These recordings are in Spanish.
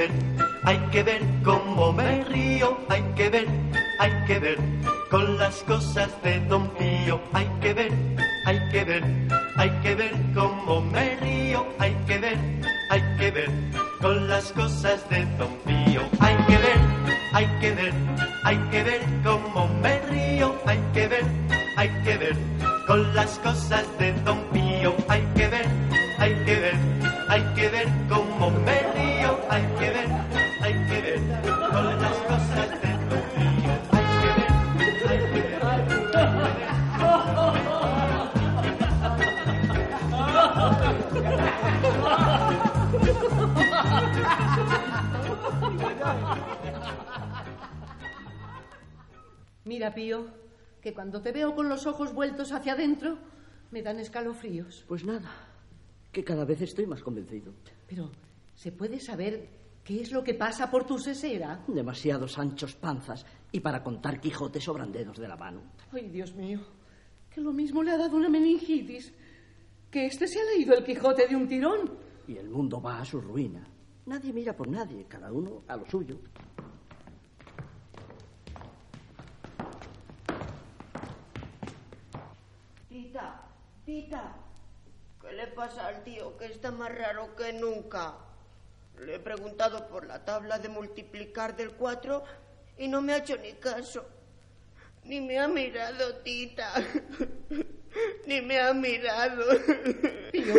ver, hay que ver cómo me río, hay que ver, hay que ver con las cosas de Don Pío, hay que ver, hay que ver, hay que ver cómo me río, hay que ver, hay que ver con las cosas de Don Pío, hay que ver, hay que ver, hay que ver cómo me río, hay que ver, hay que ver con las cosas Mira, Pío, que cuando te veo con los ojos vueltos hacia adentro, me dan escalofríos. Pues nada, que cada vez estoy más convencido. Pero, ¿se puede saber qué es lo que pasa por tu sesera? Demasiados anchos panzas y para contar Quijote sobran dedos de la mano. Ay, Dios mío, que lo mismo le ha dado una meningitis, que este se ha leído el Quijote de un tirón. Y el mundo va a su ruina. Nadie mira por nadie, cada uno a lo suyo. Tita, tita, ¿qué le pasa al tío que está más raro que nunca? Le he preguntado por la tabla de multiplicar del 4 y no me ha hecho ni caso. Ni me ha mirado, tita. Ni me ha mirado. Pío,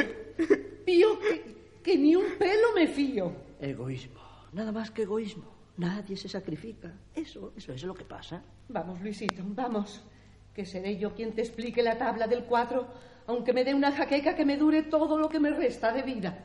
Pío, que, que ni un pelo me fío. Egoísmo, nada más que egoísmo. Nadie se sacrifica. Eso, eso es lo que pasa. Vamos, Luisito, vamos. Que seré yo quien te explique la tabla del 4, aunque me dé una jaqueca que me dure todo lo que me resta de vida.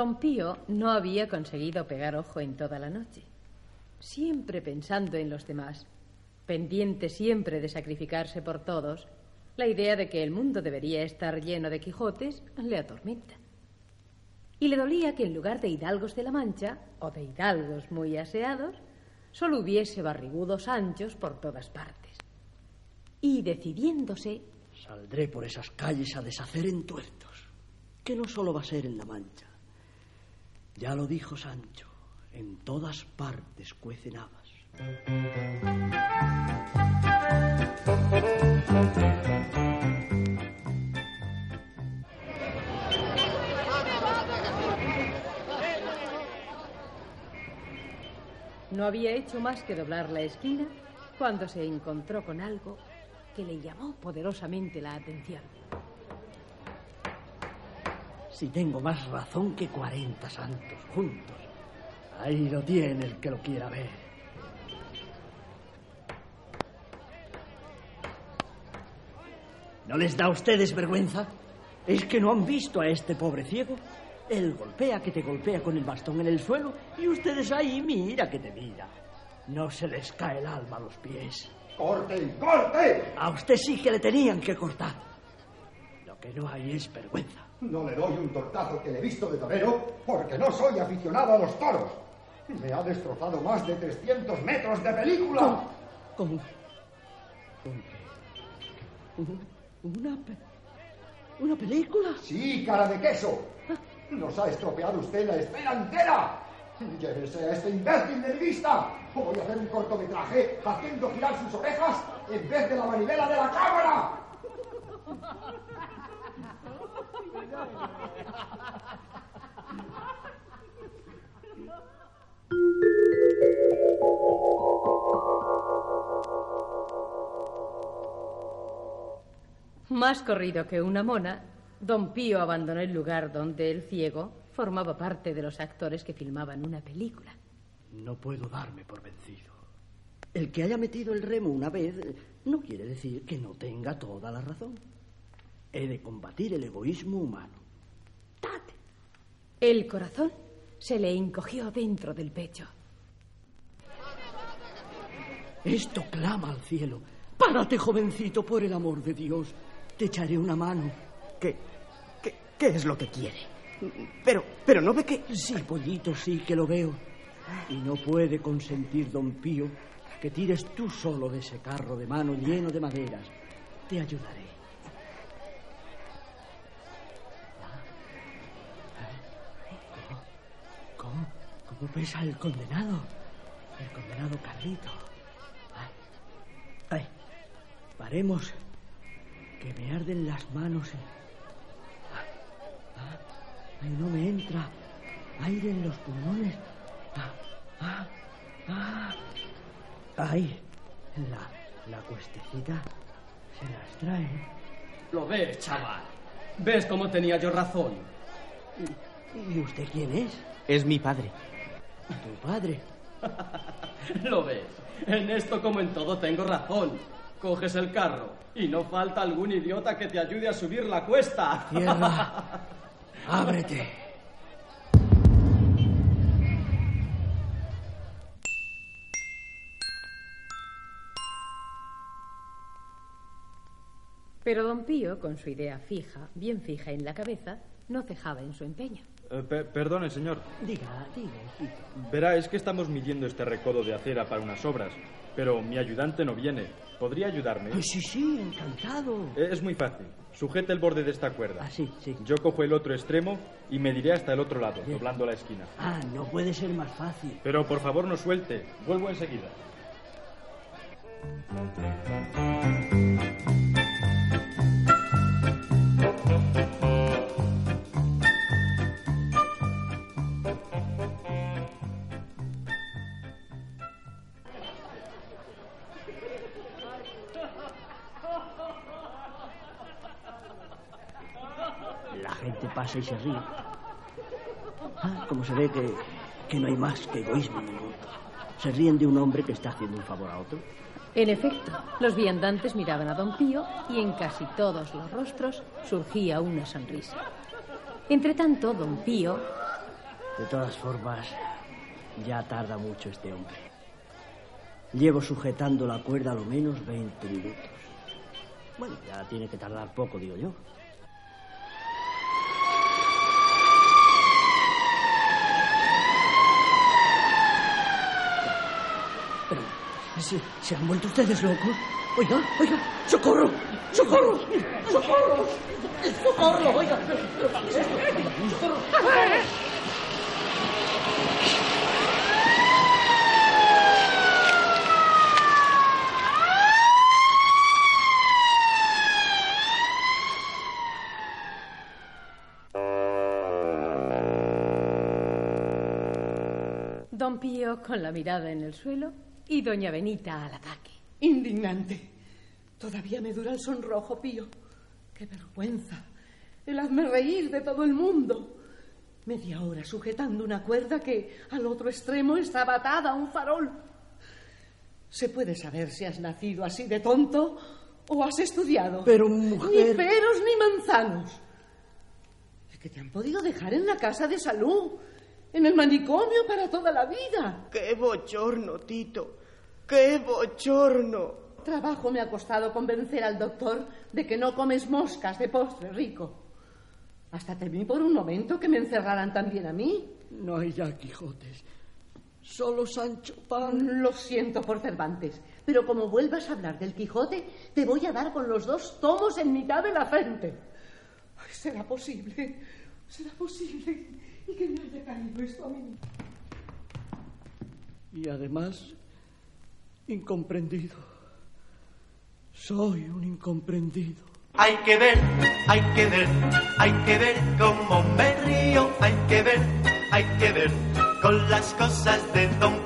Don Pío no había conseguido pegar ojo en toda la noche, siempre pensando en los demás, pendiente siempre de sacrificarse por todos, la idea de que el mundo debería estar lleno de Quijotes le atormenta. Y le dolía que en lugar de hidalgos de la Mancha, o de hidalgos muy aseados, solo hubiese barrigudos anchos por todas partes. Y decidiéndose, Saldré por esas calles a deshacer entuertos, que no solo va a ser en la Mancha. Ya lo dijo Sancho, en todas partes cuecen habas. no había hecho más que doblar la esquina cuando se encontró con algo que le llamó poderosamente la atención. Si tengo más razón que cuarenta santos juntos. Ahí lo tiene el que lo quiera ver. ¿No les da a ustedes vergüenza? ¿Es que no han visto a este pobre ciego? Él golpea que te golpea con el bastón en el suelo y ustedes ahí mira que te mira. No se les cae el alma a los pies. ¡Corte! ¡Corte! A usted sí que le tenían que cortar. Lo que no hay es vergüenza. No le doy un tortazo que le he visto de torero porque no soy aficionado a los toros. Me ha destrozado más de 300 metros de película. ¿Cómo? ¿Una, pe- ¿Una película? Sí, cara de queso. Nos ha estropeado usted la escena entera. Llévese a este imbécil de mi vista. O voy a hacer un cortometraje haciendo girar sus orejas en vez de la manivela de la cámara. Más corrido que una mona, don Pío abandonó el lugar donde el ciego formaba parte de los actores que filmaban una película. No puedo darme por vencido. El que haya metido el remo una vez no quiere decir que no tenga toda la razón. He de combatir el egoísmo humano. El corazón se le encogió dentro del pecho. Esto clama al cielo. Párate, jovencito, por el amor de Dios. Te echaré una mano. ¿Qué, qué, qué es lo que quiere? Pero, pero no ve que... Sí, pollito, sí que lo veo. Y no puede consentir, don Pío, que tires tú solo de ese carro de mano lleno de maderas. Te ayudaré. ¿Cómo? ¿Cómo pesa el condenado? El condenado Carlito. Ay, ay, paremos, que me arden las manos. Ay, ay, no me entra aire en los pulmones. Ah, ah, ah. Ay, la, la cuestecita se las trae. Lo ves, chaval. ¿Ves cómo tenía yo razón? ¿Y usted quién es? Es mi padre. Tu padre. Lo ves. En esto como en todo tengo razón. Coges el carro y no falta algún idiota que te ayude a subir la cuesta. Tierra, ábrete. Pero don Pío, con su idea fija, bien fija en la cabeza, no cejaba en su empeño. Eh, pe- perdone, señor. Diga, diga, hijito. Verá, es que estamos midiendo este recodo de acera para unas obras, pero mi ayudante no viene. ¿Podría ayudarme? Sí, sí, encantado. Eh, Es muy fácil. Sujete el borde de esta cuerda. Ah, sí, sí. Yo cojo el otro extremo y mediré hasta el otro lado, doblando la esquina. Ah, no puede ser más fácil. Pero por favor no suelte. Vuelvo enseguida. Gente pasa y se ríe. Ah, como se ve que, que no hay más que egoísmo en el mundo. Se ríen de un hombre que está haciendo un favor a otro. En efecto, los viandantes miraban a don Pío y en casi todos los rostros surgía una sonrisa. Entretanto, don Pío, De todas formas, ya tarda mucho este hombre. Llevo sujetando la cuerda a lo menos 20 minutos. Bueno, ya tiene que tardar poco, digo yo. ¿Se, han vuelto ustedes locos? Oiga, oiga, socorro, socorro, socorro, socorro, oiga. don Pío con la mirada en el suelo y doña Benita al ataque. Indignante. Todavía me dura el sonrojo, Pío. ¡Qué vergüenza! El hazme reír de todo el mundo. Media hora sujetando una cuerda que al otro extremo estaba atada a un farol. ¿Se puede saber si has nacido así de tonto o has estudiado? Pero, Ni mujer... peros ni manzanos. Es que te han podido dejar en la casa de salud, en el manicomio para toda la vida. ¡Qué bochorno, Tito! ¡Qué bochorno! Trabajo me ha costado convencer al doctor de que no comes moscas de postre rico. Hasta temí por un momento que me encerraran también a mí. No hay ya Quijotes. Solo Sancho Pan. Lo siento por Cervantes, pero como vuelvas a hablar del Quijote, te voy a dar con los dos tomos en mitad de la frente. Ay, ¿Será posible? ¿Será posible? Y que me haya caído esto a mí. Y además, incomprendido. Soy un incomprendido. Hay que ver, hay que ver, hay que ver cómo me río, hay que ver, hay que ver con las cosas de Don